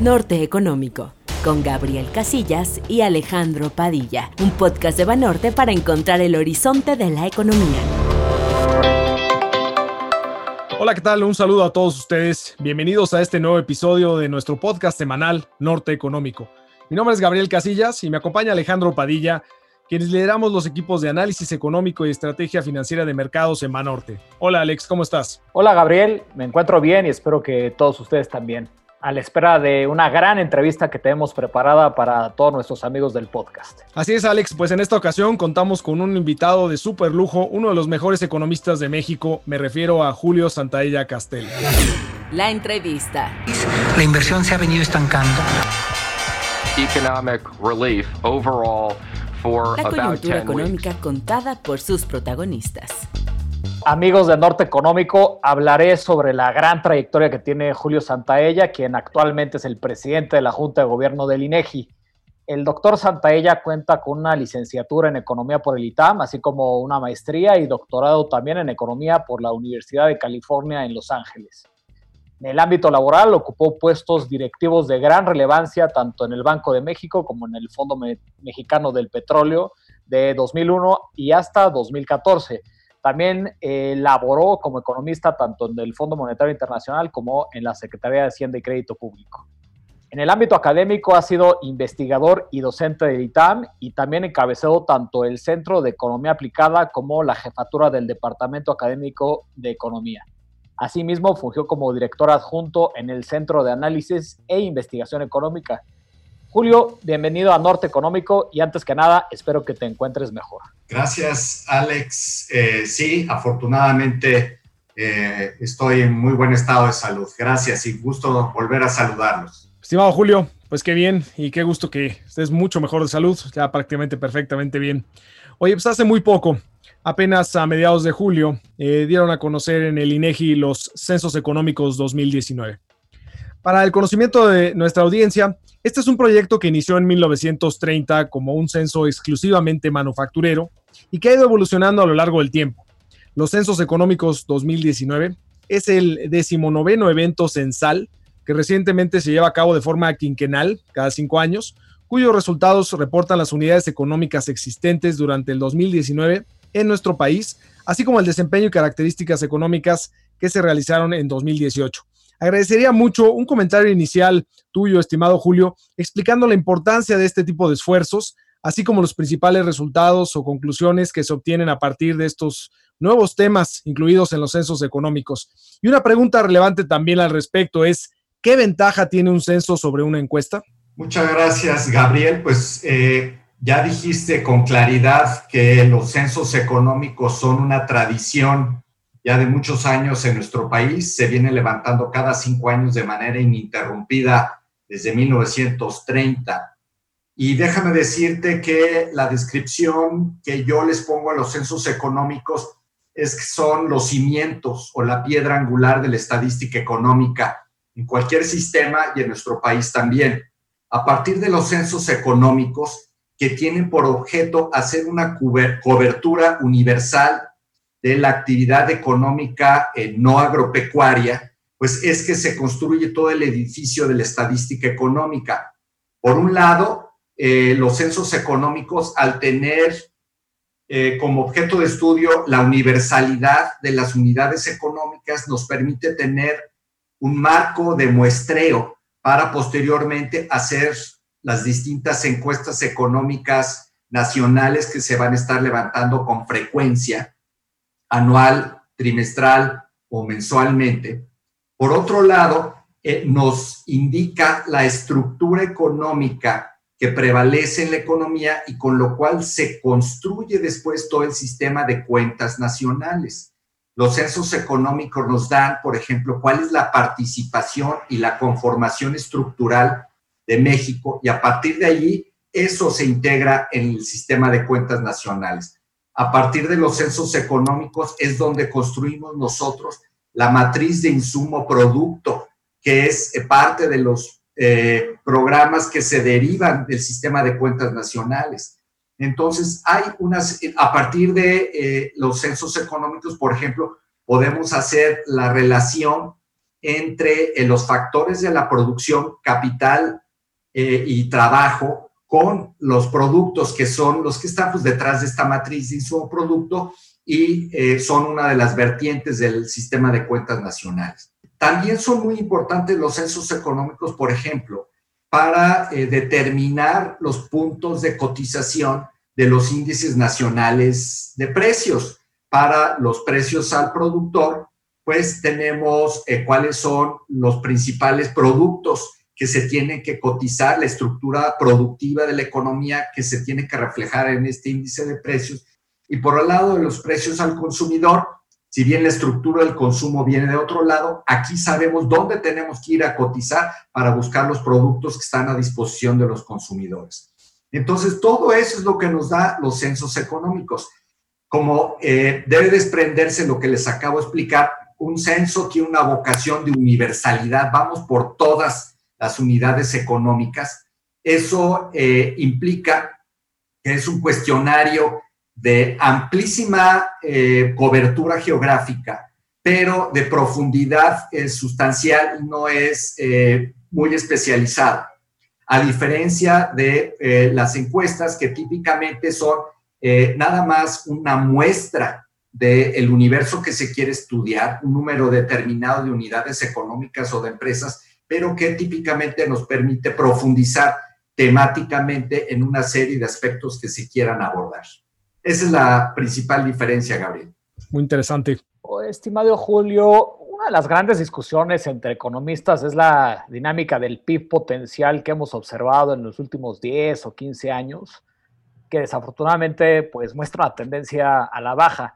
Norte Económico, con Gabriel Casillas y Alejandro Padilla, un podcast de Banorte para encontrar el horizonte de la economía. Hola, ¿qué tal? Un saludo a todos ustedes. Bienvenidos a este nuevo episodio de nuestro podcast semanal Norte Económico. Mi nombre es Gabriel Casillas y me acompaña Alejandro Padilla, quienes lideramos los equipos de análisis económico y estrategia financiera de mercados en Banorte. Hola Alex, ¿cómo estás? Hola Gabriel, me encuentro bien y espero que todos ustedes también. A la espera de una gran entrevista que tenemos preparada para todos nuestros amigos del podcast. Así es, Alex. Pues en esta ocasión contamos con un invitado de súper lujo, uno de los mejores economistas de México. Me refiero a Julio Santaella Castel. La entrevista. La inversión se ha venido estancando. Economic relief overall la coyuntura económica contada por sus protagonistas. Amigos de Norte Económico, hablaré sobre la gran trayectoria que tiene Julio Santaella, quien actualmente es el presidente de la Junta de Gobierno del INEGI. El doctor Santaella cuenta con una licenciatura en Economía por el ITAM, así como una maestría y doctorado también en Economía por la Universidad de California en Los Ángeles. En el ámbito laboral ocupó puestos directivos de gran relevancia tanto en el Banco de México como en el Fondo Mexicano del Petróleo de 2001 y hasta 2014. También eh, laboró como economista tanto en el Fondo Monetario Internacional como en la Secretaría de Hacienda y Crédito Público. En el ámbito académico ha sido investigador y docente del ITAM y también encabezó tanto el Centro de Economía Aplicada como la jefatura del Departamento Académico de Economía. Asimismo, fungió como director adjunto en el Centro de Análisis e Investigación Económica. Julio, bienvenido a Norte Económico y antes que nada, espero que te encuentres mejor. Gracias, Alex. Eh, sí, afortunadamente eh, estoy en muy buen estado de salud. Gracias y gusto volver a saludarlos. Estimado Julio, pues qué bien y qué gusto que estés mucho mejor de salud, ya prácticamente perfectamente bien. Oye, pues hace muy poco apenas a mediados de julio, eh, dieron a conocer en el INEGI los Censos Económicos 2019. Para el conocimiento de nuestra audiencia, este es un proyecto que inició en 1930 como un censo exclusivamente manufacturero y que ha ido evolucionando a lo largo del tiempo. Los Censos Económicos 2019 es el decimonoveno evento censal que recientemente se lleva a cabo de forma quinquenal, cada cinco años, cuyos resultados reportan las unidades económicas existentes durante el 2019 en nuestro país, así como el desempeño y características económicas que se realizaron en 2018. Agradecería mucho un comentario inicial tuyo, estimado Julio, explicando la importancia de este tipo de esfuerzos, así como los principales resultados o conclusiones que se obtienen a partir de estos nuevos temas incluidos en los censos económicos. Y una pregunta relevante también al respecto es, ¿qué ventaja tiene un censo sobre una encuesta? Muchas gracias, Gabriel. Pues eh, ya dijiste con claridad que los censos económicos son una tradición ya de muchos años en nuestro país. Se viene levantando cada cinco años de manera ininterrumpida desde 1930. Y déjame decirte que la descripción que yo les pongo a los censos económicos es que son los cimientos o la piedra angular de la estadística económica en cualquier sistema y en nuestro país también. A partir de los censos económicos, que tienen por objeto hacer una cobertura universal de la actividad económica eh, no agropecuaria, pues es que se construye todo el edificio de la estadística económica. Por un lado, eh, los censos económicos, al tener eh, como objeto de estudio la universalidad de las unidades económicas, nos permite tener un marco de muestreo para posteriormente hacer las distintas encuestas económicas nacionales que se van a estar levantando con frecuencia, anual, trimestral o mensualmente. Por otro lado, eh, nos indica la estructura económica que prevalece en la economía y con lo cual se construye después todo el sistema de cuentas nacionales. Los censos económicos nos dan, por ejemplo, cuál es la participación y la conformación estructural de México y a partir de allí eso se integra en el sistema de cuentas nacionales. A partir de los censos económicos es donde construimos nosotros la matriz de insumo producto, que es eh, parte de los eh, programas que se derivan del sistema de cuentas nacionales. Entonces, hay unas, a partir de eh, los censos económicos, por ejemplo, podemos hacer la relación entre eh, los factores de la producción, capital y trabajo, con los productos que son los que están pues, detrás de esta matriz de insumo producto y son una de las vertientes del sistema de cuentas nacionales. También son muy importantes los censos económicos, por ejemplo, para determinar los puntos de cotización de los índices nacionales de precios. Para los precios al productor, pues tenemos eh, cuáles son los principales productos que se tienen que cotizar, la estructura productiva de la economía que se tiene que reflejar en este índice de precios. Y por el lado de los precios al consumidor, si bien la estructura del consumo viene de otro lado, aquí sabemos dónde tenemos que ir a cotizar para buscar los productos que están a disposición de los consumidores. Entonces, todo eso es lo que nos da los censos económicos. Como eh, debe desprenderse lo que les acabo de explicar, un censo tiene una vocación de universalidad, vamos por todas las unidades económicas. Eso eh, implica que es un cuestionario de amplísima eh, cobertura geográfica, pero de profundidad sustancial, no es muy especializado a diferencia de eh, las encuestas que típicamente son eh, nada más una muestra del universo que se quiere estudiar, un número determinado de unidades económicas o de empresas, pero que típicamente nos permite profundizar temáticamente en una serie de aspectos que se quieran abordar. Esa es la principal diferencia, Gabriel. Muy interesante. estimado Julio, una de las grandes discusiones entre economistas es la dinámica del PIB potencial que hemos observado en los últimos 10 o 15 años, que desafortunadamente pues muestra una tendencia a la baja.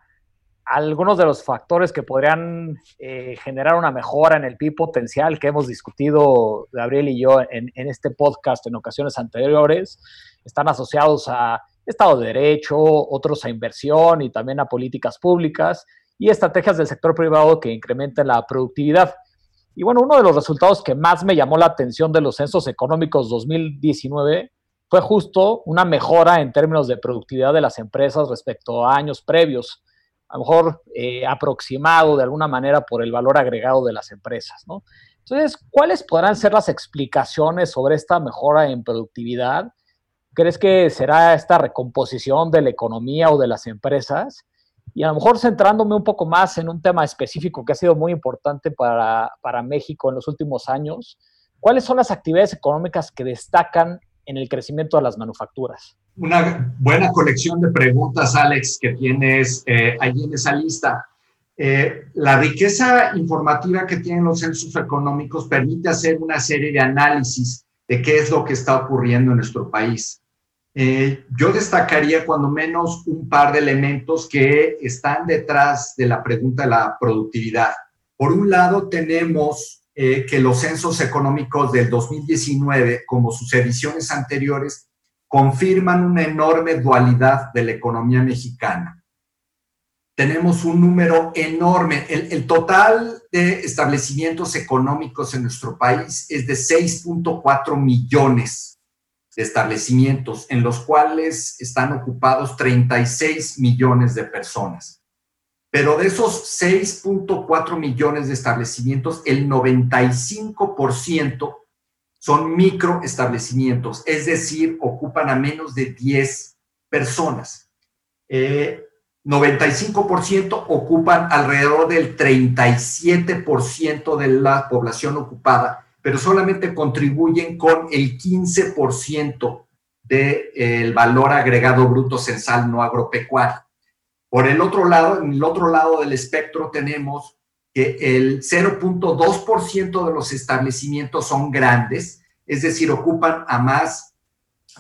Algunos de los factores que podrían eh, generar una mejora en el PIB potencial que hemos discutido Gabriel y yo en, en este podcast en ocasiones anteriores están asociados a Estado de Derecho, otros a inversión y también a políticas públicas y estrategias del sector privado que incrementen la productividad. Y bueno, uno de los resultados que más me llamó la atención de los censos económicos 2019 fue justo una mejora en términos de productividad de las empresas respecto a años previos, a lo mejor eh, aproximado de alguna manera por el valor agregado de las empresas. Entonces, ¿cuáles podrán ser las explicaciones sobre esta mejora en productividad? ¿Crees que será esta recomposición de la economía o de las empresas? Y a lo mejor centrándome un poco más en un tema específico que ha sido muy importante para, para México en los últimos años, ¿cuáles son las actividades económicas que destacan en el crecimiento de las manufacturas? Una buena colección de preguntas, Alex, que tienes eh, ahí en esa lista. Eh, la riqueza informativa que tienen los censos económicos permite hacer una serie de análisis de qué es lo que está ocurriendo en nuestro país. Eh, yo destacaría cuando menos un par de elementos que están detrás de la pregunta de la productividad. Por un lado, tenemos eh, que los censos económicos del 2019, como sus ediciones anteriores, confirman una enorme dualidad de la economía mexicana. Tenemos un número enorme. El, el total de establecimientos económicos en nuestro país es de 6.4 millones establecimientos en los cuales están ocupados 36 millones de personas. Pero de esos 6.4 millones de establecimientos, el 95% son microestablecimientos, es decir, ocupan a menos de 10 personas. 95% eh, ocupan alrededor del 37% de la población ocupada pero solamente contribuyen con el 15% del valor agregado bruto censal no agropecuario. Por el otro lado, en el otro lado del espectro tenemos que el 0.2% de los establecimientos son grandes, es decir, ocupan a más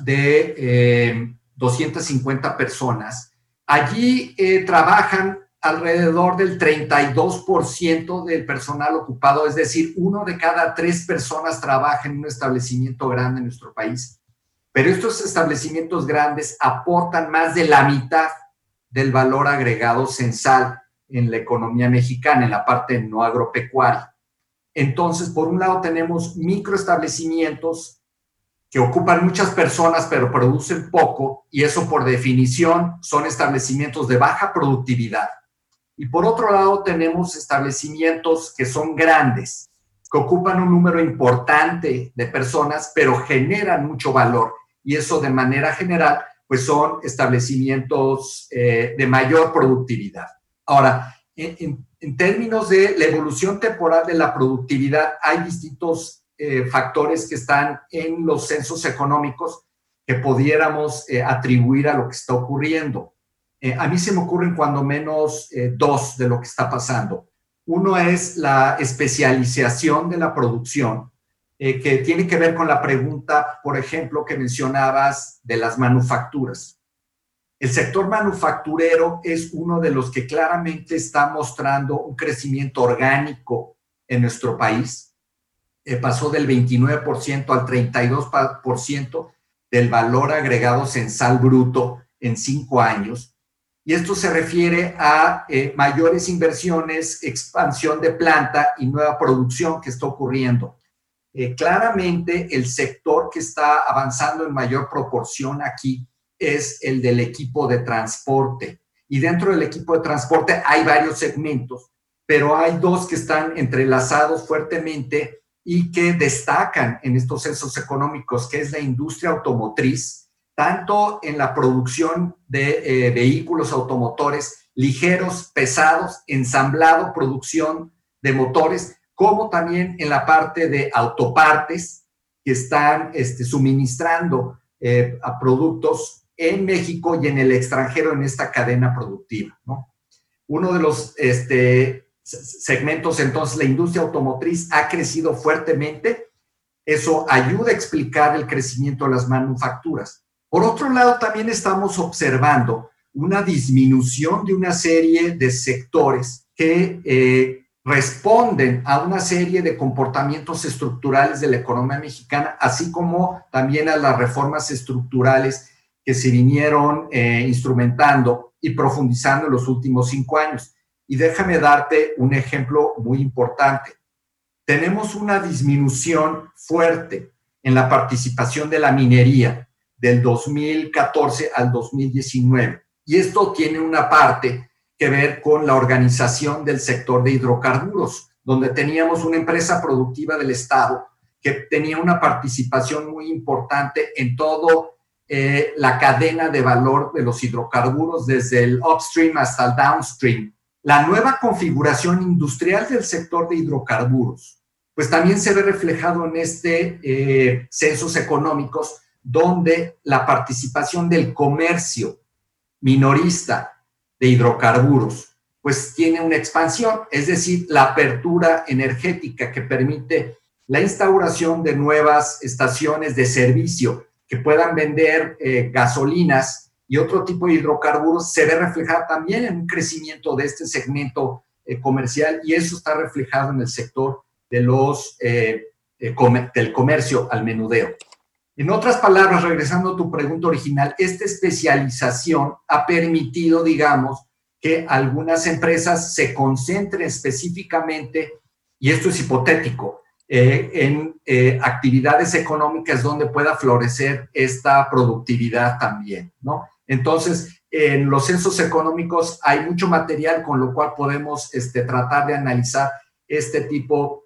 de 250 eh, personas. Allí eh, trabajan alrededor del 32% del personal ocupado, es decir, uno de cada tres personas trabaja en un establecimiento grande en nuestro país. Pero estos establecimientos grandes aportan más de la mitad del valor agregado censal en la economía mexicana, en la parte no agropecuaria. Entonces, por un lado tenemos microestablecimientos que ocupan muchas personas pero producen poco y eso por definición son establecimientos de baja productividad y por otro lado tenemos establecimientos que son grandes, que ocupan un número importante de personas, pero generan mucho valor. Y eso de manera general, pues son establecimientos eh, de mayor productividad. Ahora, en, términos de la evolución temporal de la productividad, hay distintos eh, factores que están en los censos económicos que pudiéramos eh, atribuir a lo que está ocurriendo. A mí se me ocurren cuando menos dos de lo que está pasando. Uno es la especialización de la producción, eh, que tiene que ver con la pregunta, por ejemplo, que mencionabas de las manufacturas. El sector manufacturero es uno de los que claramente está mostrando un crecimiento orgánico en nuestro país. Eh, pasó del 29% al 32% del valor agregado censal bruto en cinco años y esto se refiere a eh, mayores inversiones, expansión de planta y nueva producción que está ocurriendo. Eh, claramente el sector que está avanzando en mayor proporción aquí es el del equipo de transporte. Y dentro del equipo de transporte hay varios segmentos, pero hay dos que están entrelazados fuertemente y que destacan en estos censos económicos, que es la industria automotriz, tanto en la producción de eh, vehículos automotores ligeros, pesados, ensamblado, producción de motores, como también en la parte de autopartes que están este, suministrando eh, productos en México y en el extranjero en esta cadena productiva. Uno de los este, segmentos, entonces, la industria automotriz ha crecido fuertemente. Eso ayuda a explicar el crecimiento de las manufacturas. Por otro lado, también estamos observando una disminución de una serie de sectores que eh, responden a una serie de comportamientos estructurales de la economía mexicana, así como también a las reformas estructurales que se vinieron eh, instrumentando y profundizando en los últimos cinco años. Y déjame darte un ejemplo muy importante. Tenemos una disminución fuerte en la participación de la minería del 2014 al 2019. Y esto tiene una parte que ver con la organización del sector de hidrocarburos, donde teníamos una empresa productiva del Estado que tenía una participación muy importante en todo eh, la cadena de valor de los hidrocarburos, desde el upstream hasta el downstream. La nueva configuración industrial del sector de hidrocarburos, pues también se ve reflejado en este eh, censos económicos, donde la participación del comercio minorista de hidrocarburos pues tiene una expansión, es decir, la apertura energética que permite la instauración de nuevas estaciones de servicio que puedan vender eh, gasolinas y otro tipo de hidrocarburos se ve reflejada también en un crecimiento de este segmento eh, comercial y eso está reflejado en el sector de los, eh, del comercio al menudeo. En otras palabras, regresando a tu pregunta original, esta especialización ha permitido, digamos, que algunas empresas se concentren específicamente, y esto es hipotético, eh, en eh, actividades económicas donde pueda florecer esta productividad también, ¿no? Entonces, en los censos económicos hay mucho material con lo cual podemos este, tratar de analizar este tipo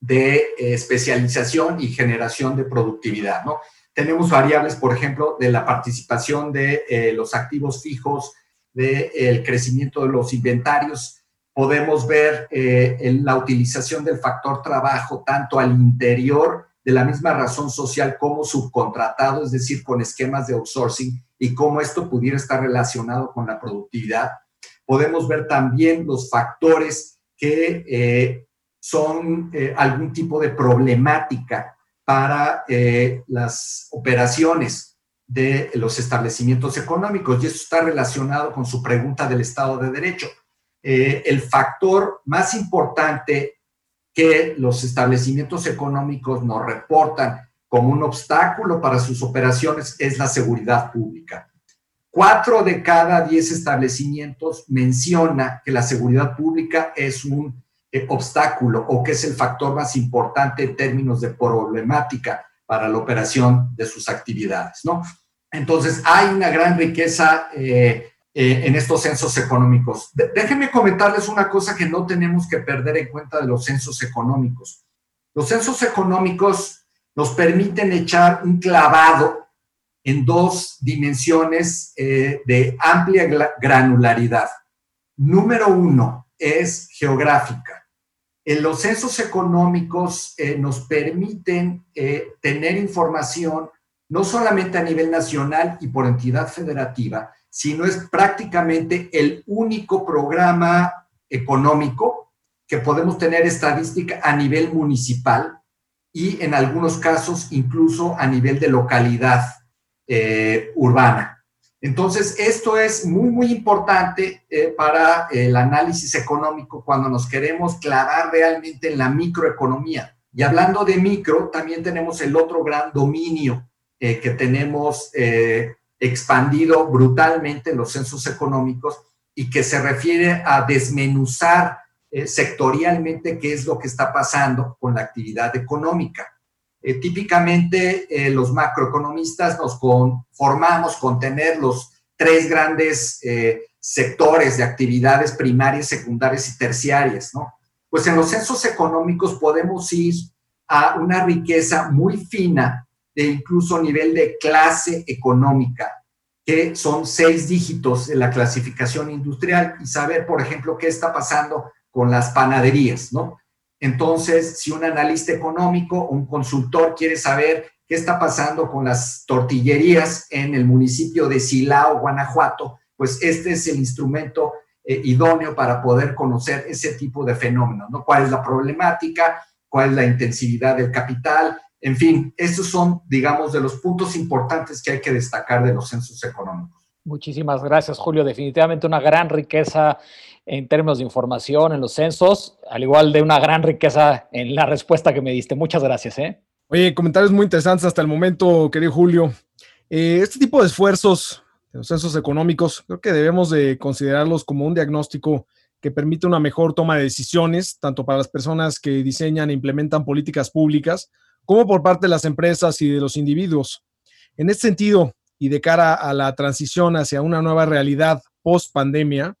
de eh, especialización y generación de productividad, ¿no? Tenemos variables, por ejemplo, de la participación de eh, los activos fijos, del el crecimiento de los inventarios. Podemos ver eh, la utilización del factor trabajo tanto al interior de la misma razón social como subcontratado, es decir, con esquemas de outsourcing y cómo esto pudiera estar relacionado con la productividad. Podemos ver también los factores que son eh, algún tipo de problemática para eh, las operaciones de los establecimientos económicos. Y eso está relacionado con su pregunta del Estado de Derecho. Eh, el factor más importante que los establecimientos económicos nos reportan como un obstáculo para sus operaciones es la seguridad pública. Cuatro de cada diez establecimientos menciona que la seguridad pública es un eh, obstáculo o que es el factor más importante en términos de problemática para la operación de sus actividades, ¿no? Entonces, hay una gran riqueza eh, eh, en estos censos económicos. déjenme comentarles una cosa que no tenemos que perder en cuenta de los censos económicos. Los censos económicos nos permiten echar un clavado en dos dimensiones de amplia granularidad. Número uno es geográfica. En los censos económicos eh, nos permiten eh, tener información no solamente a nivel nacional y por entidad federativa, sino es prácticamente el único programa económico que podemos tener estadística a nivel municipal y en algunos casos incluso a nivel de localidad eh, urbana. Entonces, esto es muy, muy importante eh, para el análisis económico cuando nos queremos clavar realmente en la microeconomía. Y hablando de micro, también tenemos el otro gran dominio eh, que tenemos expandido brutalmente en los censos económicos y que se refiere a desmenuzar sectorialmente qué es lo que está pasando con la actividad económica. Eh, típicamente eh, los macroeconomistas nos conformamos con tener los tres grandes eh, sectores de actividades primarias, secundarias y terciarias, ¿no? Pues en los censos económicos podemos ir a una riqueza muy fina de incluso nivel de clase económica, que son seis dígitos de la clasificación industrial y saber, por ejemplo, qué está pasando con las panaderías, ¿no? Entonces, si un analista económico un consultor quiere saber qué está pasando con las tortillerías en el municipio de Silao, Guanajuato, pues este es el instrumento eh, idóneo para poder conocer ese tipo de fenómenos, ¿no? ¿Cuál es la problemática? ¿Cuál es la intensividad del capital? En fin, estos son, digamos, de los puntos importantes que hay que destacar de los censos económicos. Muchísimas gracias, Julio. Definitivamente una gran riqueza en términos de información en los censos, al igual de una gran riqueza en la respuesta que me diste. Muchas gracias. ¿eh? Oye, comentarios muy interesantes hasta el momento, querido Julio. Eh, este tipo de esfuerzos de los censos económicos, creo que debemos de considerarlos como un diagnóstico que permite una mejor toma de decisiones, tanto para las personas que diseñan e implementan políticas públicas, como por parte de las empresas y de los individuos. En este sentido, y de cara a la transición hacia una nueva realidad post pandemia,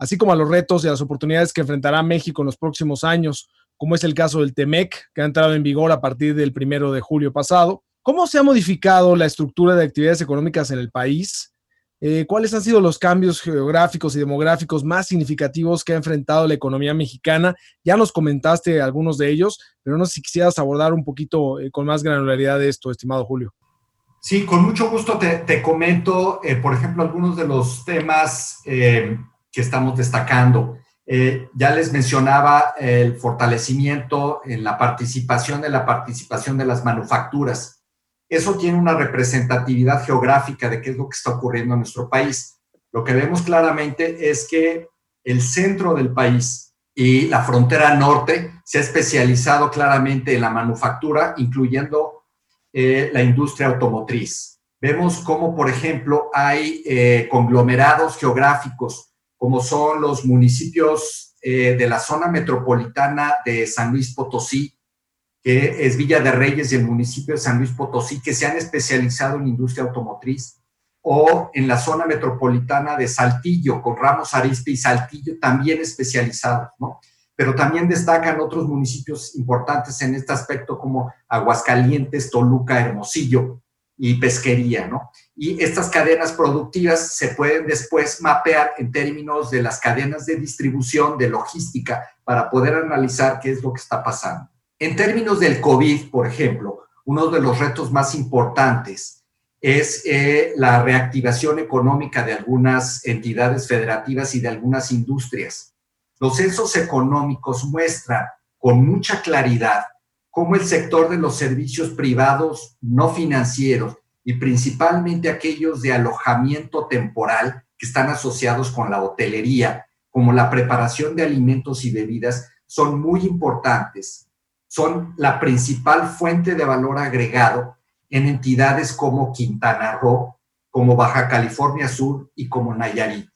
así como a los retos y a las oportunidades que enfrentará México en los próximos años, como es el caso del TEMEC, que ha entrado en vigor a partir del primero de julio pasado. ¿Cómo se ha modificado la estructura de actividades económicas en el país? Eh, ¿Cuáles han sido los cambios geográficos y demográficos más significativos que ha enfrentado la economía mexicana? Ya nos comentaste algunos de ellos, pero no sé si quisieras abordar un poquito eh, con más granularidad esto, estimado Julio. Sí, con mucho gusto te, comento, eh, por ejemplo, algunos de los temas que estamos destacando. Eh, ya les mencionaba el fortalecimiento en la participación de la participación de las manufacturas. Eso tiene una representatividad geográfica de qué es lo que está ocurriendo en nuestro país. Lo que vemos claramente es que el centro del país y la frontera norte se ha especializado claramente en la manufactura, incluyendo eh, la industria automotriz. Vemos cómo, por ejemplo, hay eh, conglomerados geográficos como son los municipios eh, de la zona metropolitana de San Luis Potosí, que es Villa de Reyes y el municipio de San Luis Potosí, que se han especializado en industria automotriz, o en la zona metropolitana de Saltillo, con Ramos Arispe y Saltillo también especializados, ¿no? Pero también destacan otros municipios importantes en este aspecto como Aguascalientes, Toluca, Hermosillo y Pesquería, ¿no? Y estas cadenas productivas se pueden después mapear en términos de las cadenas de distribución, de logística, para poder analizar qué es lo que está pasando. En términos del COVID, por ejemplo, uno de los retos más importantes es eh, la reactivación económica de algunas entidades federativas y de algunas industrias. Los censos económicos muestran con mucha claridad cómo el sector de los servicios privados no financieros y principalmente aquellos de alojamiento temporal que están asociados con la hotelería, como la preparación de alimentos y bebidas, son muy importantes. Son la principal fuente de valor agregado en entidades como Quintana Roo, como Baja California Sur y como Nayarit.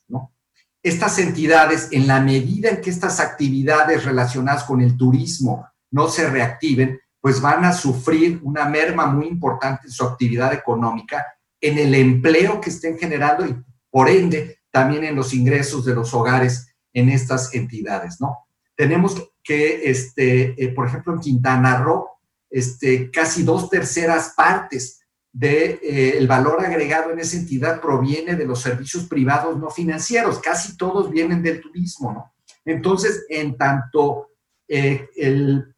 Estas entidades, en la medida en que estas actividades relacionadas con el turismo no se reactiven, pues van a sufrir una merma muy importante en su actividad económica, en el empleo que estén generando y por ende también en los ingresos de los hogares en estas entidades, ¿no? Tenemos que, este, eh, por ejemplo, en Quintana Roo, este, casi dos terceras partes del de, eh, valor agregado en esa entidad proviene de los servicios privados no financieros, casi todos vienen del turismo, ¿no? Entonces, en tanto eh, el,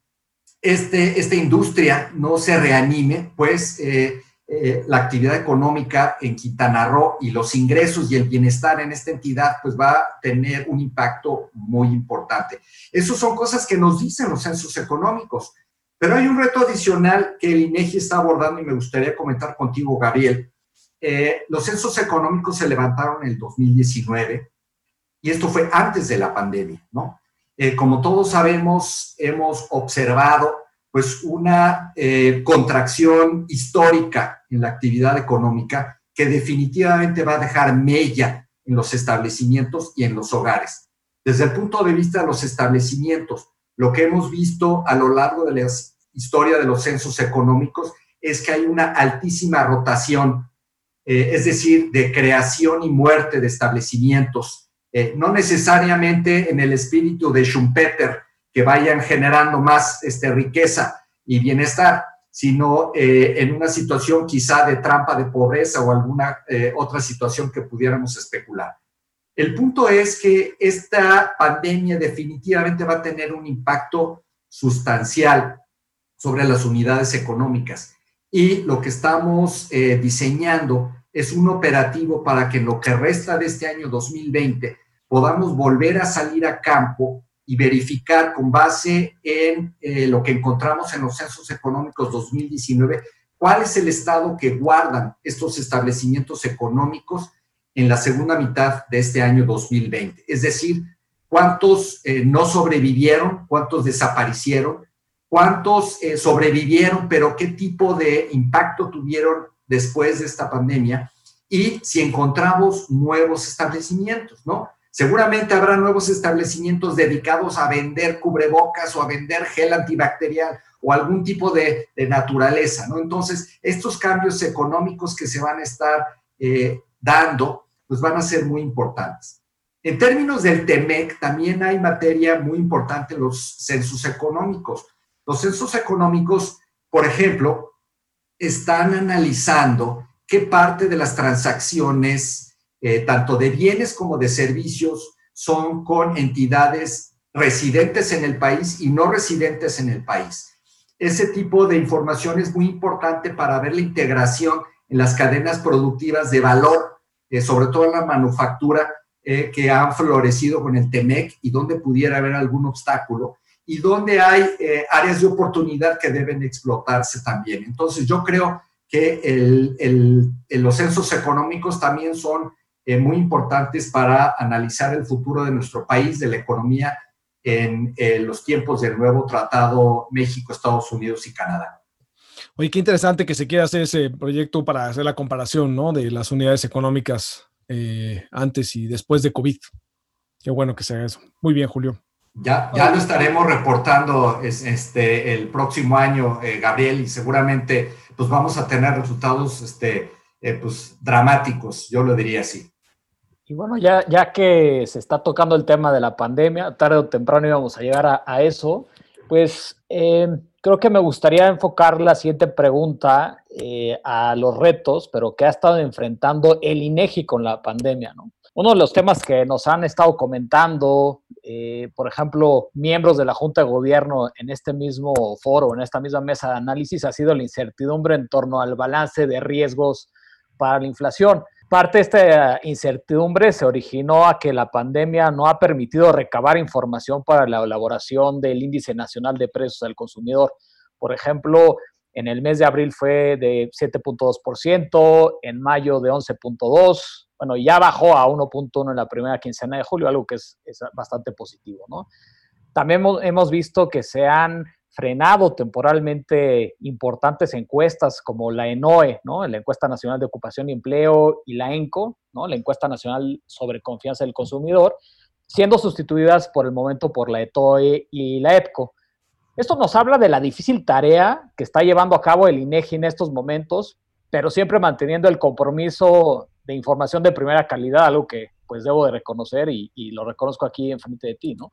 este, esta industria no se reanime, pues eh, eh, la actividad económica en Quintana Roo y los ingresos y el bienestar en esta entidad, pues va a tener un impacto muy importante. Esas son cosas que nos dicen los censos económicos. Pero hay un reto adicional que el INEGI está abordando y me gustaría comentar contigo, Gabriel. Eh, los censos económicos se levantaron en el 2019 y esto fue antes de la pandemia, ¿no? Eh, como todos sabemos, hemos observado pues una eh, contracción histórica en la actividad económica que definitivamente va a dejar mella en los establecimientos y en los hogares. Desde el punto de vista de los establecimientos, lo que hemos visto a lo largo de la historia de los censos económicos es que hay una altísima rotación, eh, es decir, de creación y muerte de establecimientos, eh, no necesariamente en el espíritu de Schumpeter, que vayan generando más este, riqueza y bienestar, sino eh, en una situación quizá de trampa de pobreza o alguna otra situación que pudiéramos especular. El punto es que esta pandemia definitivamente va a tener un impacto sustancial sobre las unidades económicas y lo que estamos eh, diseñando es un operativo para que en lo que resta de este año 2020 podamos volver a salir a campo y verificar con base en eh, lo que encontramos en los censos económicos 2019 cuál es el estado que guardan estos establecimientos económicos en la segunda mitad de este año 2020. Es decir, cuántos eh, no sobrevivieron, cuántos desaparecieron, cuántos eh, sobrevivieron, pero qué tipo de impacto tuvieron después de esta pandemia y si encontramos nuevos establecimientos, ¿no? Seguramente habrá nuevos establecimientos dedicados a vender cubrebocas o a vender gel antibacterial o algún tipo de, naturaleza, ¿no? Entonces, estos cambios económicos que se van a estar eh, dando pues van a ser muy importantes. En términos del TEMEC, también hay materia muy importante los censos económicos. Los censos económicos, por ejemplo, están analizando qué parte de las transacciones, eh, tanto de bienes como de servicios, son con entidades residentes en el país y no residentes en el país. Ese tipo de información es muy importante para ver la integración en las cadenas productivas de valor eh, sobre todo en la manufactura, eh, que han florecido con el TEMEC y donde pudiera haber algún obstáculo y donde hay áreas de oportunidad que deben explotarse también. Entonces, yo creo que el, los censos económicos también son muy importantes para analizar el futuro de nuestro país, de la economía en los tiempos del nuevo tratado México, Estados Unidos y Canadá. Oye, qué interesante que se quiera hacer ese proyecto para hacer la comparación, ¿no? De las unidades económicas eh, antes y después de COVID. Qué bueno que se haga eso. Muy bien, Julio. Ya, ya lo estaremos reportando este, el próximo año, eh, Gabriel, y seguramente pues vamos a tener resultados este, eh, pues, dramáticos, yo lo diría así. Y bueno, ya, ya que se está tocando el tema de la pandemia, tarde o temprano íbamos a llegar a, eso, pues creo que me gustaría enfocar la siguiente pregunta eh, a los retos, pero que ha estado enfrentando el INEGI con la pandemia, ¿no? Uno de los temas que nos han estado comentando, eh, por ejemplo, miembros de la Junta de Gobierno en este mismo foro, en esta misma mesa de análisis, ha sido la incertidumbre en torno al balance de riesgos para la inflación. Parte de esta incertidumbre se originó a que la pandemia no ha permitido recabar información para la elaboración del índice nacional de precios al consumidor. Por ejemplo, en el mes de abril fue de 7.2%, en mayo de 11.2%, bueno, ya bajó a 1.1 en la primera quincena de julio, algo que es, bastante positivo, ¿no? También hemos visto que se han frenado temporalmente importantes encuestas como la ENOE, ¿no? la Encuesta Nacional de Ocupación y Empleo, y la ENCO, ¿no? la Encuesta Nacional sobre Confianza del Consumidor, siendo sustituidas por el momento por la ETOE y la EPCO. Esto nos habla de la difícil tarea que está llevando a cabo el INEGI en estos momentos, pero siempre manteniendo el compromiso de información de primera calidad, algo que pues debo de reconocer y, y lo reconozco aquí en frente de ti, ¿no?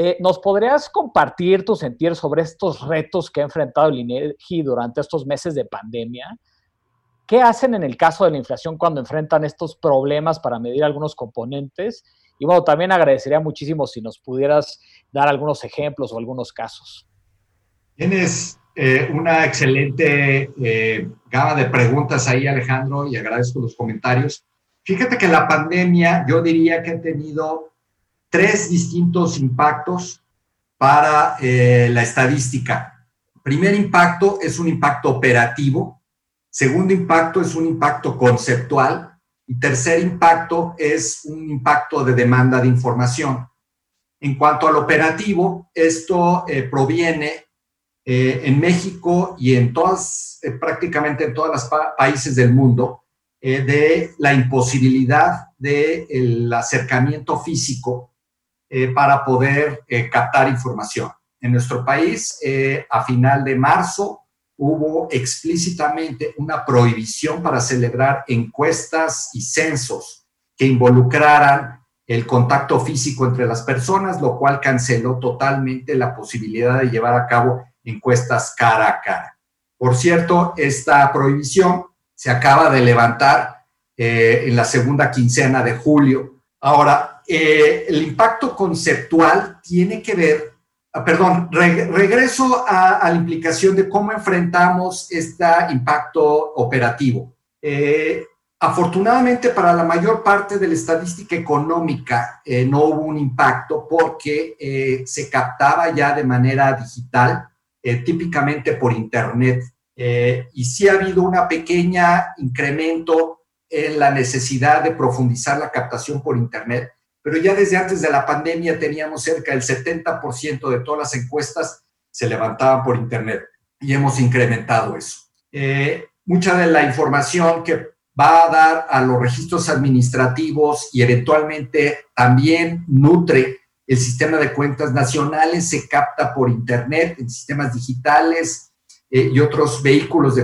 Eh, ¿Nos podrías compartir tu sentir sobre estos retos que ha enfrentado el INEGI durante estos meses de pandemia? ¿Qué hacen en el caso de la inflación cuando enfrentan estos problemas para medir algunos componentes? Y bueno, también agradecería muchísimo si nos pudieras dar algunos ejemplos o algunos casos. Tienes eh, una excelente eh, gama de preguntas ahí, Alejandro, y agradezco los comentarios. Fíjate que la pandemia, yo diría que ha tenido tres distintos impactos para eh, la estadística. Primer impacto es un impacto operativo, segundo impacto es un impacto conceptual y tercer impacto es un impacto de demanda de información. En cuanto al operativo, esto eh, proviene eh, en México y en todas, prácticamente en todos los países del mundo, de la imposibilidad del acercamiento físico eh, para poder eh, captar información. En nuestro país, eh, a final de marzo, hubo explícitamente una prohibición para celebrar encuestas y censos que involucraran el contacto físico entre las personas, lo cual canceló totalmente la posibilidad de llevar a cabo encuestas cara a cara. Por cierto, esta prohibición se acaba de levantar en la segunda quincena de julio. Ahora, eh, el impacto conceptual tiene que ver, ah, perdón, regreso a, la implicación de cómo enfrentamos este impacto operativo. Eh, afortunadamente para la mayor parte de la estadística económica eh, no hubo un impacto porque se captaba ya de manera digital, típicamente por Internet. y sí ha habido un pequeño incremento en la necesidad de profundizar la captación por Internet, pero ya desde antes de la pandemia teníamos cerca del 70% de todas las encuestas se levantaban por Internet y hemos incrementado eso. Eh, mucha de la información que va a dar a los registros administrativos y eventualmente también nutre el sistema de cuentas nacionales se capta por Internet en sistemas digitales eh, y otros vehículos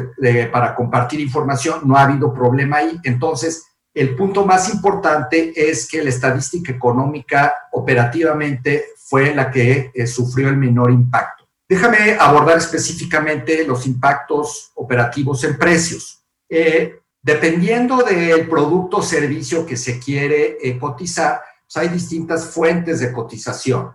para compartir información. No ha habido problema ahí. Entonces, el punto más importante es que la estadística económica operativamente fue la que eh, sufrió el menor impacto. Déjame abordar específicamente los impactos operativos en precios. Eh, dependiendo del producto o servicio que se quiere eh, cotizar, pues hay distintas fuentes de cotización.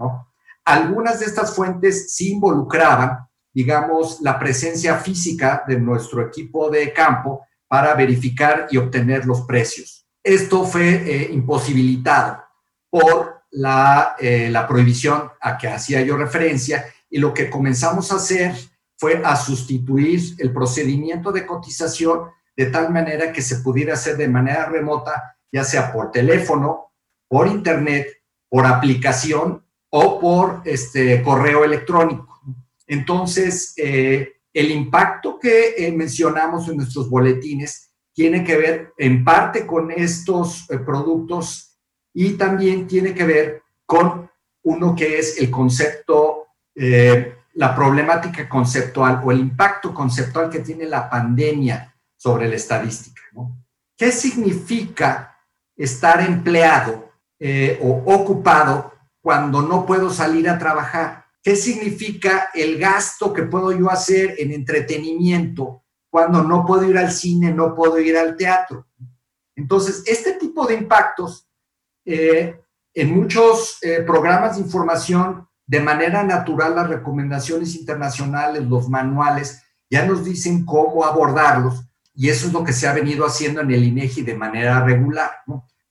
Algunas de estas fuentes sí involucraban, digamos, la presencia física de nuestro equipo de campo para verificar y obtener los precios. Esto fue eh, imposibilitado por la, eh, la prohibición a que hacía yo referencia y lo que comenzamos a hacer fue a sustituir el procedimiento de cotización de tal manera que se pudiera hacer de manera remota, ya sea por teléfono, por internet, por aplicación o por este correo electrónico. Entonces, eh, el impacto que eh, mencionamos en nuestros boletines tiene que ver en parte con estos eh, productos y también tiene que ver con uno que es el concepto, eh, la problemática conceptual o el impacto conceptual que tiene la pandemia sobre la estadística. ¿Qué significa estar empleado o ocupado cuando no puedo salir a trabajar? ¿Qué significa el gasto que puedo yo hacer en entretenimiento cuando no puedo ir al cine, no puedo ir al teatro? Entonces, este tipo de impactos eh, en muchos eh, programas de información, de manera natural, las recomendaciones internacionales, los manuales, ya nos dicen cómo abordarlos y eso es lo que se ha venido haciendo en el INEGI de manera regular,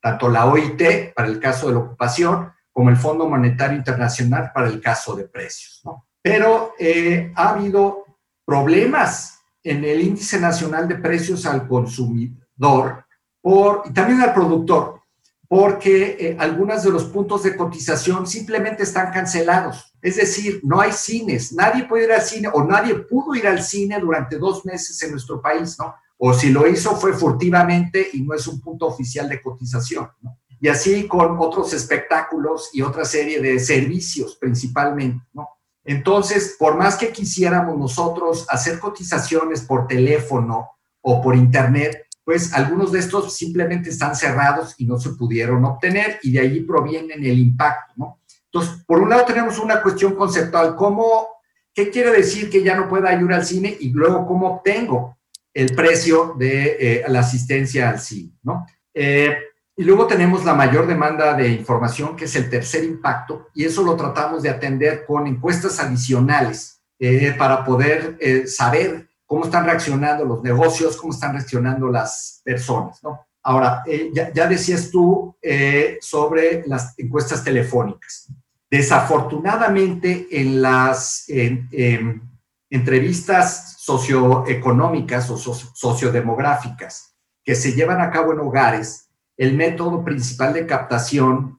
Tanto la OIT para el caso de la ocupación, como el Fondo Monetario Internacional para el caso de precios. ¿no? Pero eh, ha habido problemas en el índice nacional de precios al consumidor por, y también al productor, porque eh, algunos de los puntos de cotización simplemente están cancelados. Es decir, no hay cines, nadie puede ir al cine o nadie pudo ir al cine durante dos meses en nuestro país, ¿no? O si lo hizo fue furtivamente y no es un punto oficial de cotización, ¿no? Y así con otros espectáculos y otra serie de servicios principalmente, ¿no? Entonces, por más que quisiéramos nosotros hacer cotizaciones por teléfono o por internet, pues algunos de estos simplemente están cerrados y no se pudieron obtener y de allí provienen el impacto, ¿no? Entonces, por un lado tenemos una cuestión conceptual, ¿cómo, ¿qué quiere decir que ya no pueda ir al cine? Y luego, ¿cómo obtengo el precio de eh, la asistencia al cine? ¿no? Eh, y luego tenemos la mayor demanda de información, que es el tercer impacto, y eso lo tratamos de atender con encuestas adicionales eh, para poder saber cómo están reaccionando los negocios, cómo están reaccionando las personas, ¿no? Ahora, eh, ya, decías tú eh, sobre las encuestas telefónicas. Desafortunadamente, en las entrevistas socioeconómicas o sociodemográficas que se llevan a cabo en hogares, el método principal de captación,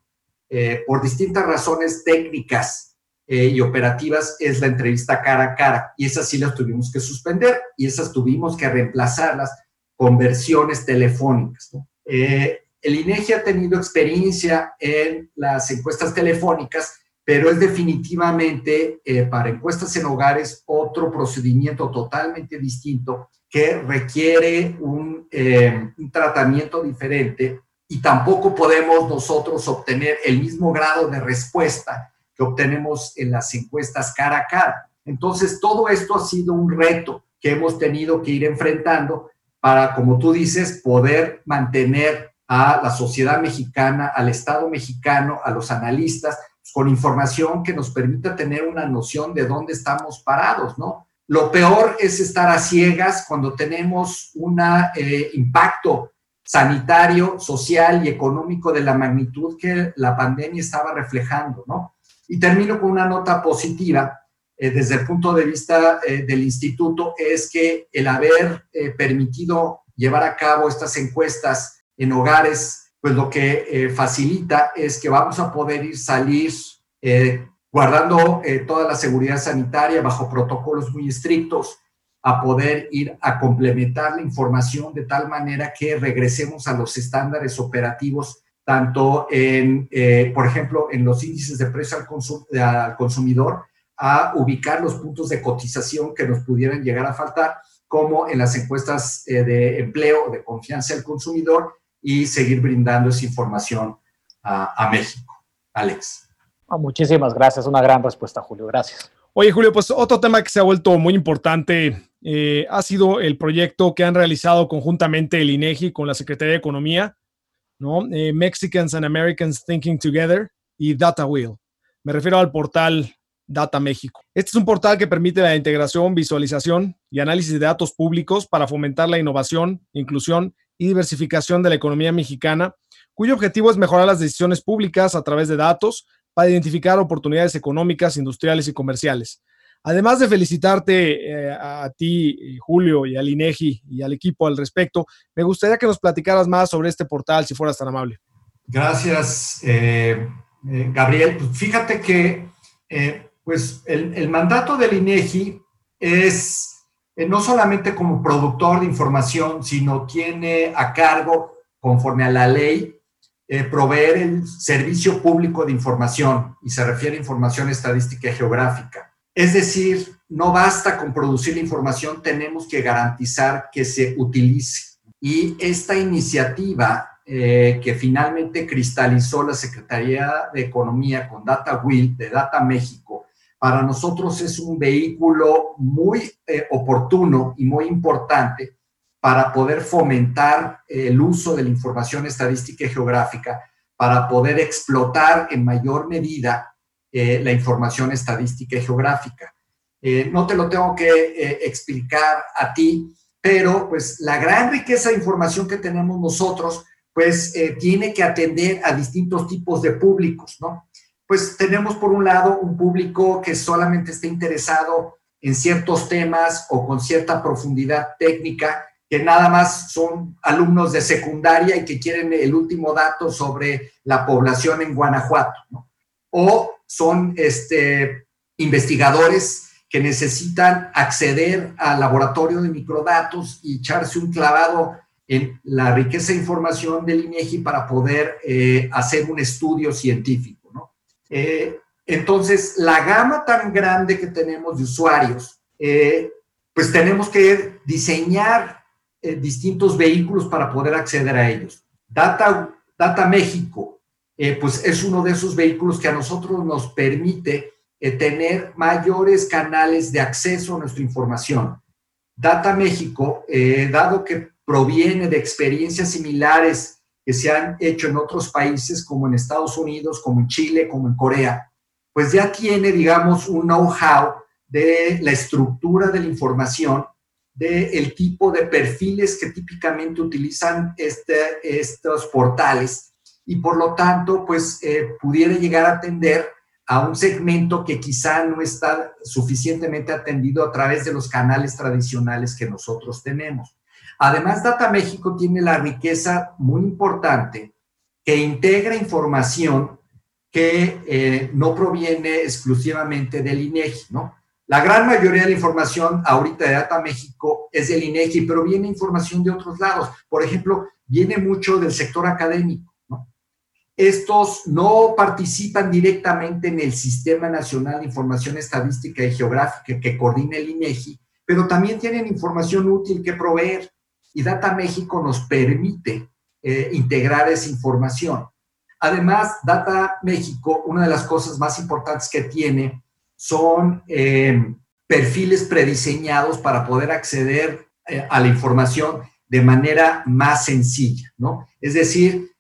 eh, por distintas razones técnicas y operativas, es la entrevista cara a cara. Y esas sí las tuvimos que suspender y esas tuvimos que reemplazarlas conversiones telefónicas. Eh, el INEGI ha tenido experiencia en las encuestas telefónicas, pero es definitivamente eh, para encuestas en hogares otro procedimiento totalmente distinto que requiere eh, un tratamiento diferente y tampoco podemos nosotros obtener el mismo grado de respuesta que obtenemos en las encuestas cara a cara. Entonces, todo esto ha sido un reto que hemos tenido que ir enfrentando para, como tú dices, poder mantener a la sociedad mexicana, al Estado mexicano, a los analistas, pues, con información que nos permita tener una noción de dónde estamos parados, ¿no? Lo peor es estar a ciegas cuando tenemos un eh, impacto sanitario, social y económico de la magnitud que la pandemia estaba reflejando, ¿no? Y termino con una nota positiva eh, desde el punto de vista eh, del instituto es que el haber eh, permitido llevar a cabo estas encuestas en hogares, pues lo que facilita es que vamos a poder ir salir guardando toda la seguridad sanitaria bajo protocolos muy estrictos, a poder ir a complementar la información de tal manera que regresemos a los estándares operativos tanto en, por ejemplo, en los índices de precio al, al consumidor, a ubicar los puntos de cotización que nos pudieran llegar a faltar, como en las encuestas eh, de empleo, de confianza del consumidor, y seguir brindando esa información a, México. Alex. Ah, muchísimas gracias, una gran respuesta, Julio. Gracias. Oye, Julio, pues otro tema que se ha vuelto muy importante eh, ha sido el proyecto que han realizado conjuntamente el INEGI con la Secretaría de Economía, ¿no? Eh, Mexicans and Americans Thinking Together y Data Wheel. Me refiero al portal Data México. Este es un portal que permite la integración, visualización y análisis de datos públicos para fomentar la innovación, inclusión y diversificación de la economía mexicana, cuyo objetivo es mejorar las decisiones públicas a través de datos para identificar oportunidades económicas, industriales y comerciales. Además de felicitarte eh, a ti, Julio, y al INEGI y al equipo al respecto, me gustaría que nos platicaras más sobre este portal, si fueras tan amable. Gracias, eh, eh, Gabriel. Pues fíjate que pues el, mandato del INEGI es eh, no solamente como productor de información, sino tiene a cargo, conforme a la ley, eh, proveer el servicio público de información, y se refiere a información estadística y geográfica. Es decir, no basta con producir la información, tenemos que garantizar que se utilice. Y esta iniciativa eh, que finalmente cristalizó la Secretaría de Economía con Data Will de Data México, para nosotros es un vehículo muy eh, oportuno y muy importante para poder fomentar el uso de la información estadística y geográfica, para poder explotar en mayor medida eh, la información estadística y geográfica. Eh, no te lo tengo que explicar a ti, pero pues la gran riqueza de información que tenemos nosotros, pues tiene que atender a distintos tipos de públicos, ¿no? pues tenemos por un lado un público que solamente está interesado en ciertos temas o con cierta profundidad técnica, que nada más son alumnos de secundaria y que quieren el último dato sobre la población en Guanajuato, O son este, investigadores que necesitan acceder al laboratorio de microdatos y echarse un clavado en la riqueza de información del INEGI para poder eh, hacer un estudio científico. Eh, entonces, la gama tan grande que tenemos de usuarios, eh, pues tenemos que diseñar eh, distintos vehículos para poder acceder a ellos. Data, Data México pues es uno de esos vehículos que a nosotros nos permite tener mayores canales de acceso a nuestra información. Data México, dado que proviene de experiencias similares que se han hecho en otros países como en Estados Unidos, como en Chile, como en Corea, pues ya tiene, digamos, un know-how de la estructura de la información, del el tipo de perfiles que típicamente utilizan este, estos portales y por lo tanto, pues eh, pudiera llegar a atender a un segmento que quizá no está suficientemente atendido a través de los canales tradicionales que nosotros tenemos. Además, Data México tiene la riqueza muy importante que integra información que eh, no proviene exclusivamente del INEGI, ¿no? La gran mayoría de la información ahorita de Data México es del INEGI, pero viene información de otros lados. Por ejemplo, viene mucho del sector académico. Estos no participan directamente en el Sistema Nacional de Información Estadística y Geográfica que coordina el INEGI, pero también tienen información útil que proveer y Data México nos permite eh, integrar esa información. Además, Data México, una de las cosas más importantes que tiene son eh, perfiles prediseñados para poder acceder eh, a la información de manera más sencilla, ¿no? Es decir,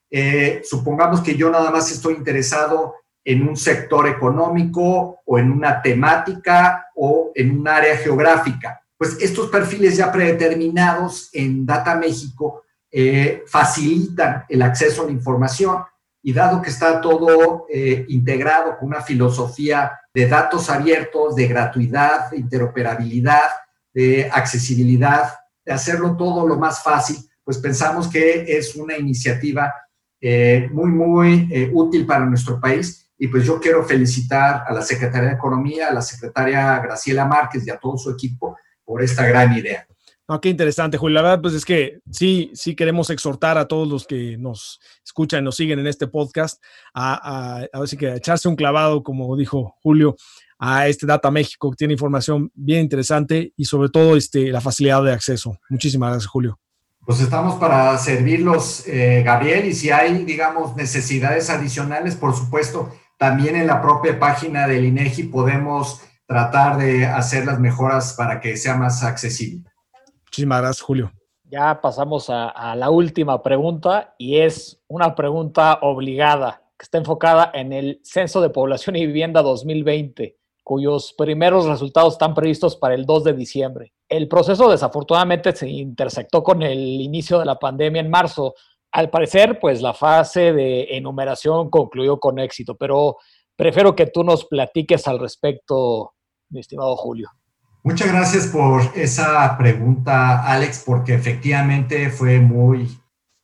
supongamos que yo nada más estoy interesado en un sector económico o en una temática o en un área geográfica pues estos perfiles ya predeterminados en Data México eh, facilitan el acceso a la información y dado que está todo eh, integrado con una filosofía de datos abiertos, de gratuidad, de interoperabilidad, de accesibilidad, de hacerlo todo lo más fácil, pues pensamos que es una iniciativa eh, muy, muy útil para nuestro país. Y pues yo quiero felicitar a la Secretaría de Economía, a la secretaria Graciela Márquez y a todo su equipo por esta gran idea. No, qué interesante, Julio. La verdad, pues es que sí, sí queremos exhortar a todos los que nos escuchan, nos siguen en este podcast, a, a, ver si que echarse un clavado, como dijo Julio, a este Data México, que tiene información bien interesante y sobre todo este, la facilidad de acceso. Muchísimas gracias, Julio. Pues estamos para servirlos, eh, Gabriel, y si hay, digamos, necesidades adicionales, por supuesto, también en la propia página del INEGI podemos tratar de hacer las mejoras para que sea más accesible. Muchísimas gracias, Julio. Ya pasamos a, la última pregunta y es una pregunta obligada que está enfocada en el Censo de Población y Vivienda 2020, cuyos primeros resultados están previstos para el 2 de diciembre. El proceso desafortunadamente se intersectó con el inicio de la pandemia en marzo. Al parecer, pues la fase de enumeración concluyó con éxito, pero prefiero que tú nos platiques al respecto, mi estimado Julio. Muchas gracias por esa pregunta, Alex, porque efectivamente fue muy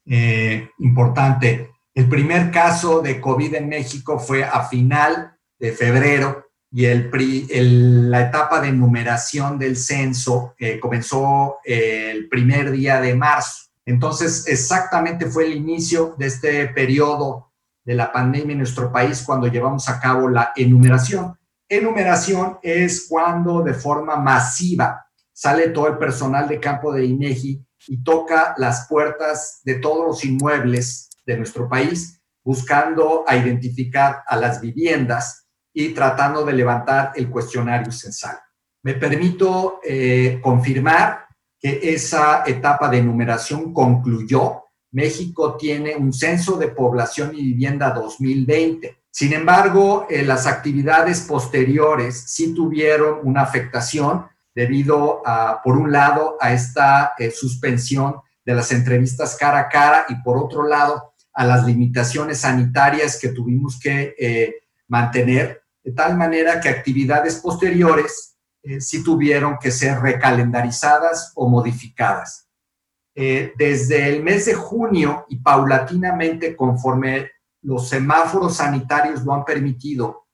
eh, importante. El primer caso de COVID en México fue a final de febrero y el, la etapa de numeración del censo eh, comenzó el primer día de marzo. Entonces, exactamente fue el inicio de este periodo de la pandemia en nuestro país cuando llevamos a cabo la enumeración. Enumeración es cuando de forma masiva sale todo el personal de campo de INEGI y toca las puertas de todos los inmuebles de nuestro país buscando a identificar a las viviendas y tratando de levantar el cuestionario censal. Me permito eh, confirmar que esa etapa de enumeración concluyó. México tiene un censo de población y vivienda 2020 sin embargo, eh, las actividades posteriores sí tuvieron una afectación debido a, por un lado, a esta eh, suspensión de las entrevistas cara a cara y por otro lado, a las limitaciones sanitarias que tuvimos que eh, mantener, de tal manera que actividades posteriores sí tuvieron que ser recalendarizadas o modificadas. desde el mes de junio y paulatinamente conforme los semáforos sanitarios lo han permitido,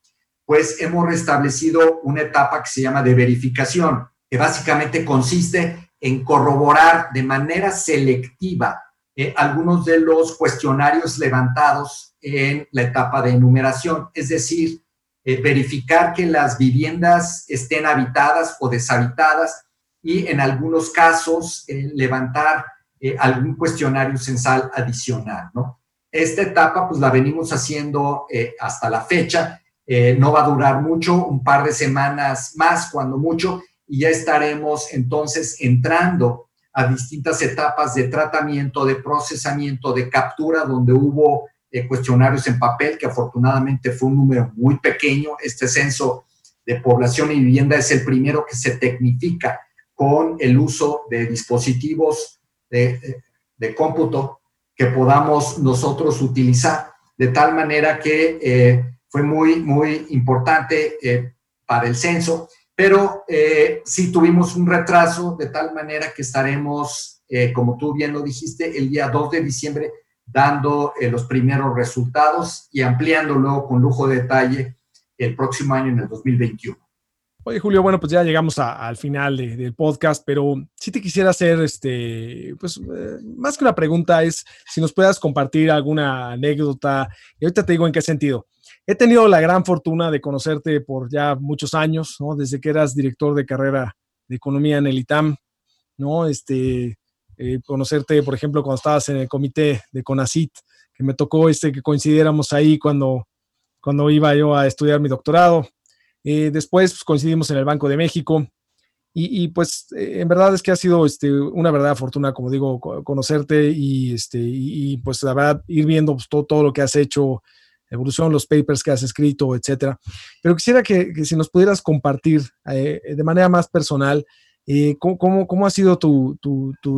pues hemos restablecido una etapa que se llama de verificación, que básicamente consiste en corroborar de manera selectiva eh, algunos de los cuestionarios levantados en la etapa de enumeración, es decir, eh, verificar que las viviendas estén habitadas o deshabitadas y en algunos casos eh, levantar algún cuestionario censal adicional, ¿no? Esta etapa pues la venimos haciendo eh, hasta la fecha. Eh, no va a durar mucho, un par de semanas más, cuando mucho, y ya estaremos entonces entrando a distintas etapas de tratamiento, de procesamiento, de captura, donde hubo eh, cuestionarios en papel, que afortunadamente fue un número muy pequeño. Este censo de población y vivienda es el primero que se tecnifica con el uso de dispositivos de, de cómputo que podamos nosotros utilizar, de tal manera que eh, fue muy, muy importante eh, para el censo, pero eh, sí tuvimos un retraso, de tal manera que estaremos, como tú bien lo dijiste, el día 2 de diciembre dando los primeros resultados y ampliando luego con lujo de detalle el próximo año en el 2021. Oye, Julio, bueno, pues ya llegamos al final del podcast, pero sí te quisiera hacer, este, pues, eh, más que una pregunta, es si nos puedas compartir alguna anécdota. Y ahorita te digo en qué sentido. He tenido la gran fortuna de conocerte por ya muchos años, ¿no? Desde que eras director de carrera de economía en el ITAM, ¿no? Este, eh, conocerte, por ejemplo, cuando estabas en el comité de CONACIT, que me tocó este, que coincidiéramos ahí cuando, cuando iba yo a estudiar mi doctorado. Eh, después pues, coincidimos en el Banco de México y, pues eh, en verdad es que ha sido este, una verdadera fortuna, como digo, conocerte y, este, y, pues la verdad ir viendo pues, todo, todo, lo que has hecho, evolución, los papers que has escrito, etcétera. Pero quisiera que, si nos pudieras compartir eh, de manera más personal eh, ¿cómo, ha sido tu,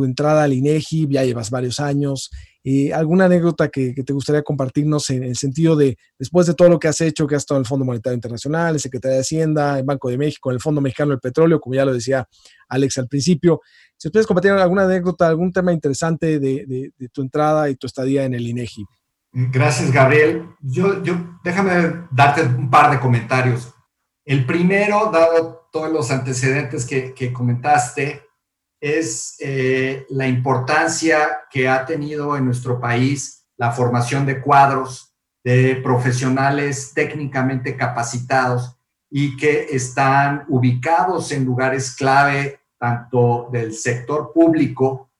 entrada al INEGI? Ya llevas varios años. Eh, ¿Alguna anécdota que, te gustaría compartirnos en el sentido de, después de todo lo que has hecho, que has estado en el Fondo Monetario Internacional, en Secretaría de Hacienda, en Banco de México, en el Fondo Mexicano del Petróleo, como ya lo decía Alex al principio? Si puedes compartir alguna anécdota, algún tema interesante de, tu entrada y tu estadía en el INEGI. Gracias, Gabriel. Yo, yo, déjame darte un par de comentarios. El primero, dado todos los antecedentes que, comentaste, es eh, la importancia que ha tenido en nuestro país la formación de cuadros de profesionales técnicamente capacitados y que están ubicados en lugares clave tanto del sector público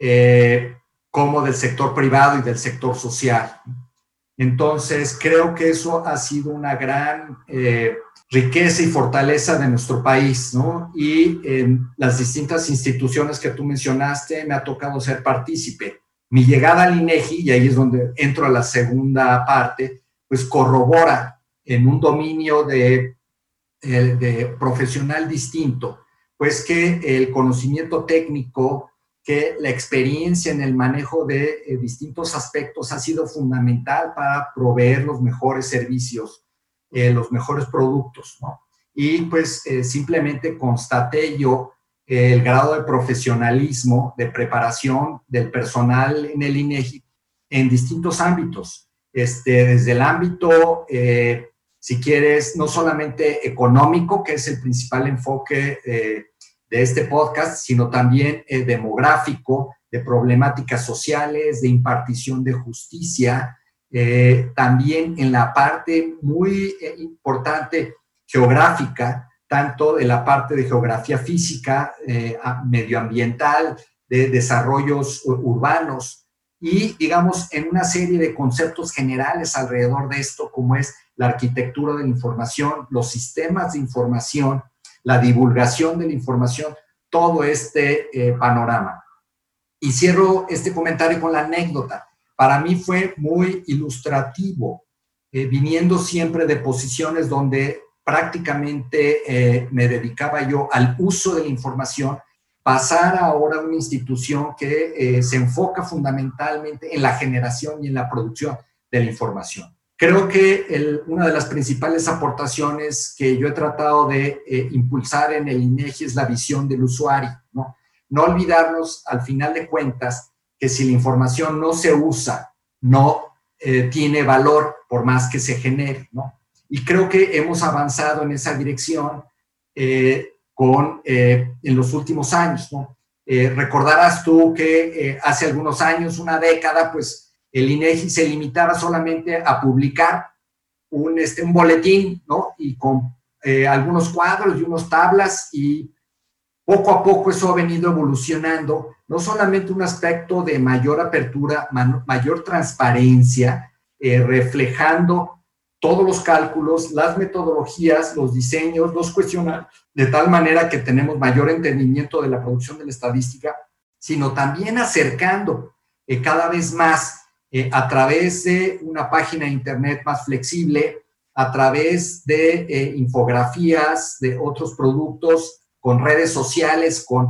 eh, como del sector privado y del sector social. Entonces, creo que eso ha sido una gran eh, riqueza y fortaleza de nuestro país, ¿no? Y en las distintas instituciones que tú mencionaste, me ha tocado ser partícipe. Mi llegada al INEGI, y ahí es donde entro a la segunda parte, pues corrobora en un dominio de, eh, de profesional distinto, pues que el conocimiento técnico, que la experiencia en el manejo de eh, distintos aspectos ha sido fundamental para proveer los mejores servicios eh, los mejores productos, ¿no? Y pues eh, simplemente constaté yo el grado de profesionalismo, de preparación del personal en el INEGI en distintos ámbitos, este, desde el ámbito, eh, si quieres, no solamente económico, que es el principal enfoque de este podcast, sino también demográfico, de problemáticas sociales, de impartición de justicia, eh, también en la parte muy eh, importante geográfica, tanto de la parte de geografía física, eh, medioambiental, de desarrollos urbanos y, digamos, en una serie de conceptos generales alrededor de esto, como es la arquitectura de la información, los sistemas de información, la divulgación de la información, todo este panorama. Y cierro este comentario con la anécdota para mí fue muy ilustrativo, eh, viniendo siempre de posiciones donde prácticamente eh, me dedicaba yo al uso de la información, pasar ahora a una institución que eh, se enfoca fundamentalmente en la generación y en la producción de la información. Creo que una de las principales aportaciones que yo he tratado de impulsar en el INEGI es la visión del usuario. No olvidarnos, al final de cuentas, que si la información no se usa, no eh, tiene valor por más que se genere, ¿no? Y creo que hemos avanzado en esa dirección eh, con, eh, en los últimos años, ¿no? recordarás tú que hace algunos años, una década, pues el INEGI se limitaba solamente a publicar un, este, un boletín, ¿no? Y con algunos cuadros y unos tablas y poco a poco eso ha venido evolucionando, no solamente un aspecto de mayor apertura, mayor transparencia, eh, reflejando todos los cálculos, las metodologías, los diseños, los cuestionarios, de tal manera que tenemos mayor entendimiento de la producción de la estadística, sino también acercando eh, cada vez más eh, a través de una página de Internet más flexible, a través de infografías, de otros productos con redes sociales, con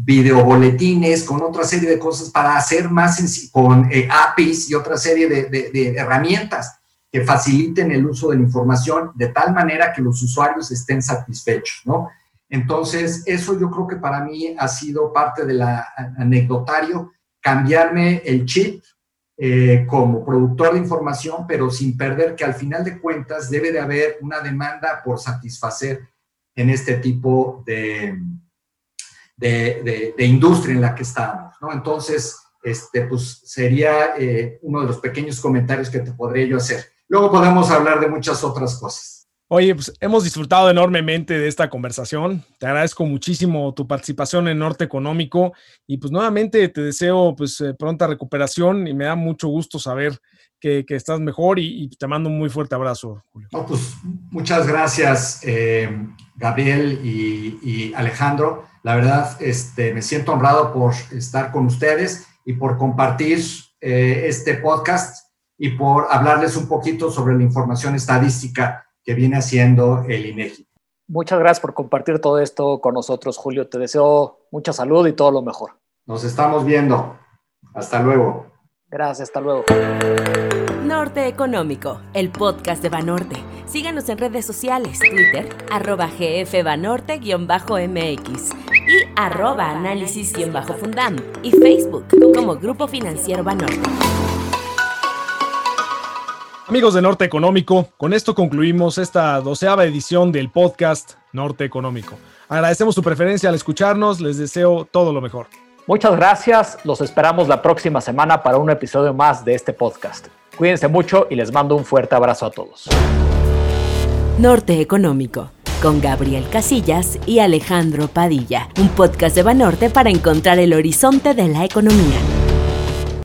videoboletines, con otra serie de cosas para hacer más, con eh, APIs y otra serie de, herramientas que faciliten el uso de la información de tal manera que los usuarios estén satisfechos, ¿no? Entonces, eso yo creo que para mí ha sido parte del anecdotario, cambiarme el chip eh, como productor de información, pero sin perder que al final de cuentas debe de haber una demanda por satisfacer en este tipo de, de, industria en la que estamos, ¿no? Entonces, este, pues sería eh, uno de los pequeños comentarios que te podría yo hacer. Luego podemos hablar de muchas otras cosas. Oye, pues hemos disfrutado enormemente de esta conversación. Te agradezco muchísimo tu participación en Norte Económico y pues nuevamente te deseo pues eh, pronta recuperación y me da mucho gusto saber que, estás mejor y, te mando un muy fuerte abrazo, Julio. pues muchas gracias, eh, Gabriel y, Alejandro. La verdad, este, me siento honrado por estar con ustedes y por compartir eh, este podcast y por hablarles un poquito sobre la información estadística que viene haciendo el INEGI. Muchas gracias por compartir todo esto con nosotros, Julio. Te deseo mucha salud y todo lo mejor. Nos estamos viendo. Hasta luego. Gracias, hasta luego. Norte Económico, el podcast de Banorte. Síganos en redes sociales, Twitter, arroba gfbanorte-mx y arroba análisis-fundam y Facebook como Grupo Financiero Banorte. Amigos de Norte Económico, con esto concluimos esta doceava edición del podcast Norte Económico. Agradecemos su preferencia al escucharnos, les deseo todo lo mejor. Muchas gracias, los esperamos la próxima semana para un episodio más de este podcast. Cuídense mucho y les mando un fuerte abrazo a todos. Norte Económico, con Gabriel Casillas y Alejandro Padilla, un podcast de Banorte para encontrar el horizonte de la economía.